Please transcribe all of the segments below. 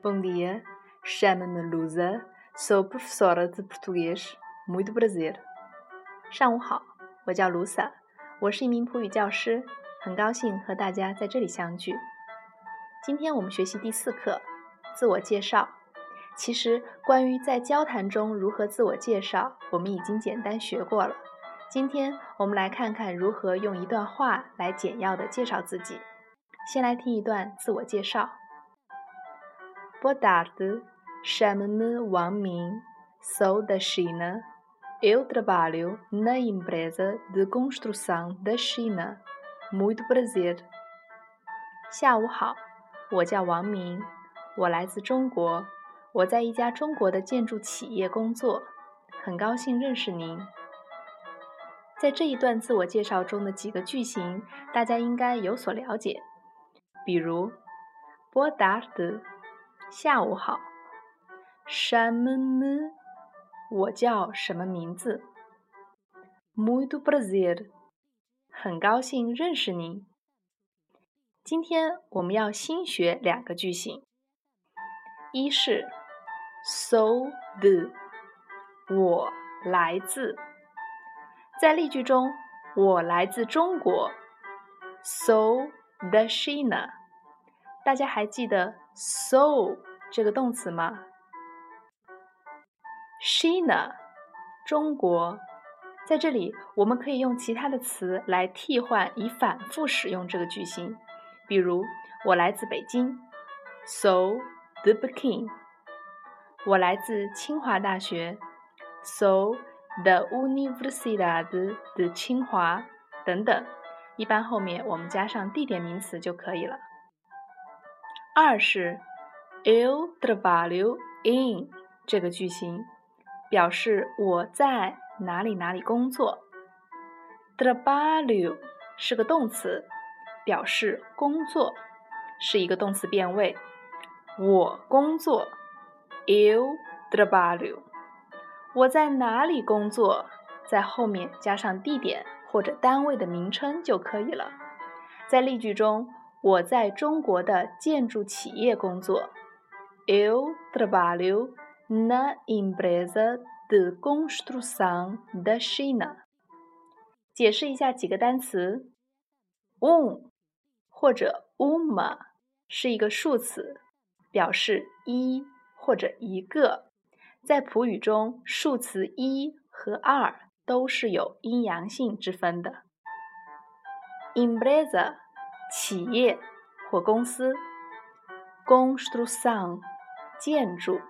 Bom dia, chamo-me Lusa, sou professora de português. Muito prazer. 上午好，我叫卢萨，我是一名普语教师，很高兴和大家在这里相聚。今天我们学习第四课，自我介绍。其实，关于在交谈中如何自我介绍，我们已经简单学过了。今天我们来看看如何用一段话来简要的介绍自己。先来听一段自我介绍。Boa tarde, chamo-me Wang Ming, sou da China. Eu trabalho na empresa de construção da China. Muito prazer. 下午好，我叫王明，我来自中国，我在一家中国的建筑企业工作，很高兴认识您。在这一段自我介绍中的几个句型，大家应该有所了解，比如 “Boa tarde”。下午好。山闷闷我叫什么名字？Muito prazer，很高兴认识您。今天我们要新学两个句型，一是 sou de，我来自，在例句中，我来自中国，sou da China。大家还记得 “so” 这个动词吗？China，中国，在这里我们可以用其他的词来替换，以反复使用这个句型。比如，我来自北京，so the Peking；我来自清华大学，so the Universidad de 清华等等。一般后面我们加上地点名词就可以了。二是 el trabalho in 这个句型，表示我在哪里哪里工作。trabalho 是个动词，表示工作，是一个动词变位。我工作，eu trabalho。我在哪里工作，在后面加上地点或者单位的名称就可以了。在例句中。我在中国的建筑企业工作。Eu trabalho na empresa de construção da China。解释一下几个单词。Um 或者 uma 是一个数词，表示一或者一个。在普语中，数词一和二都是有阴阳性之分的。Empresa。企业或公司，construção 建筑，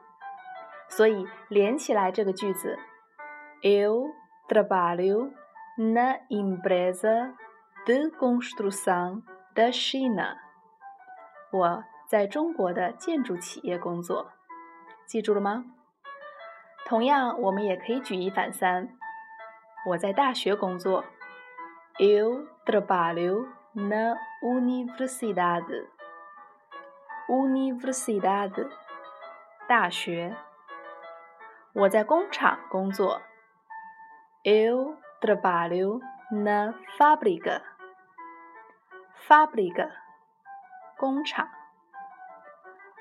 所以连起来这个句子，eu trabalho na empresa de construção da China。我在中国的建筑企业工作，记住了吗？同样，我们也可以举一反三。我在大学工作，eu trabalho na universidade, universidade 大学。我在工厂工作。Eu trabalho na fábrica, fábrica 工厂。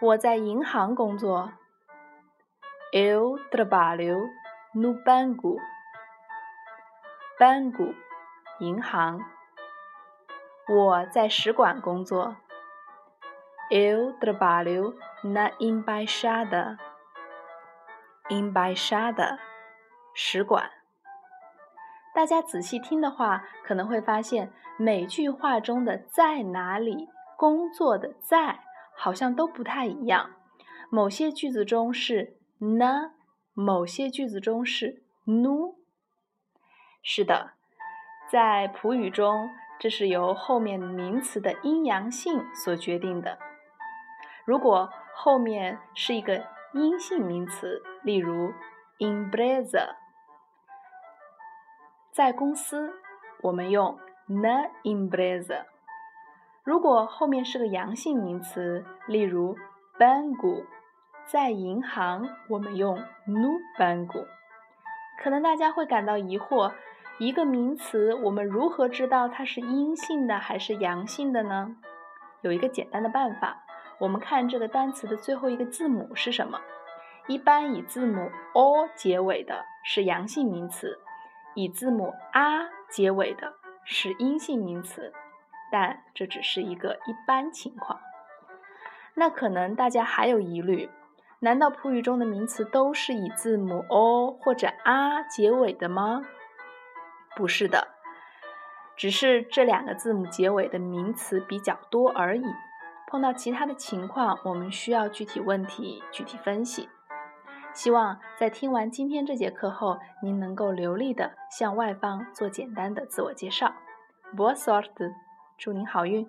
我在银行工作。Eu trabalho no banco, banco 银行。我在使馆工作。Eu trabalho na embaixada. Embaixada，使馆。大家仔细听的话，可能会发现每句话中的在哪里工作的在，好像都不太一样。某些句子中是 na，某些句子中是 nu。是的，在普语中。这是由后面名词的阴阳性所决定的。如果后面是一个阴性名词，例如 empresa，在公司，我们用 na empresa；如果后面是个阳性名词，例如 banco，在银行，我们用 no banco。可能大家会感到疑惑。一个名词，我们如何知道它是阴性的还是阳性的呢？有一个简单的办法，我们看这个单词的最后一个字母是什么？一般以字母 o 结尾的是阳性名词，以字母 a 结尾的是阴性名词。但这只是一个一般情况。那可能大家还有疑虑：难道普语中的名词都是以字母 o 或者 a 结尾的吗？不是的，只是这两个字母结尾的名词比较多而已。碰到其他的情况，我们需要具体问题具体分析。希望在听完今天这节课后，您能够流利的向外方做简单的自我介绍。Boa sorte，祝您好运。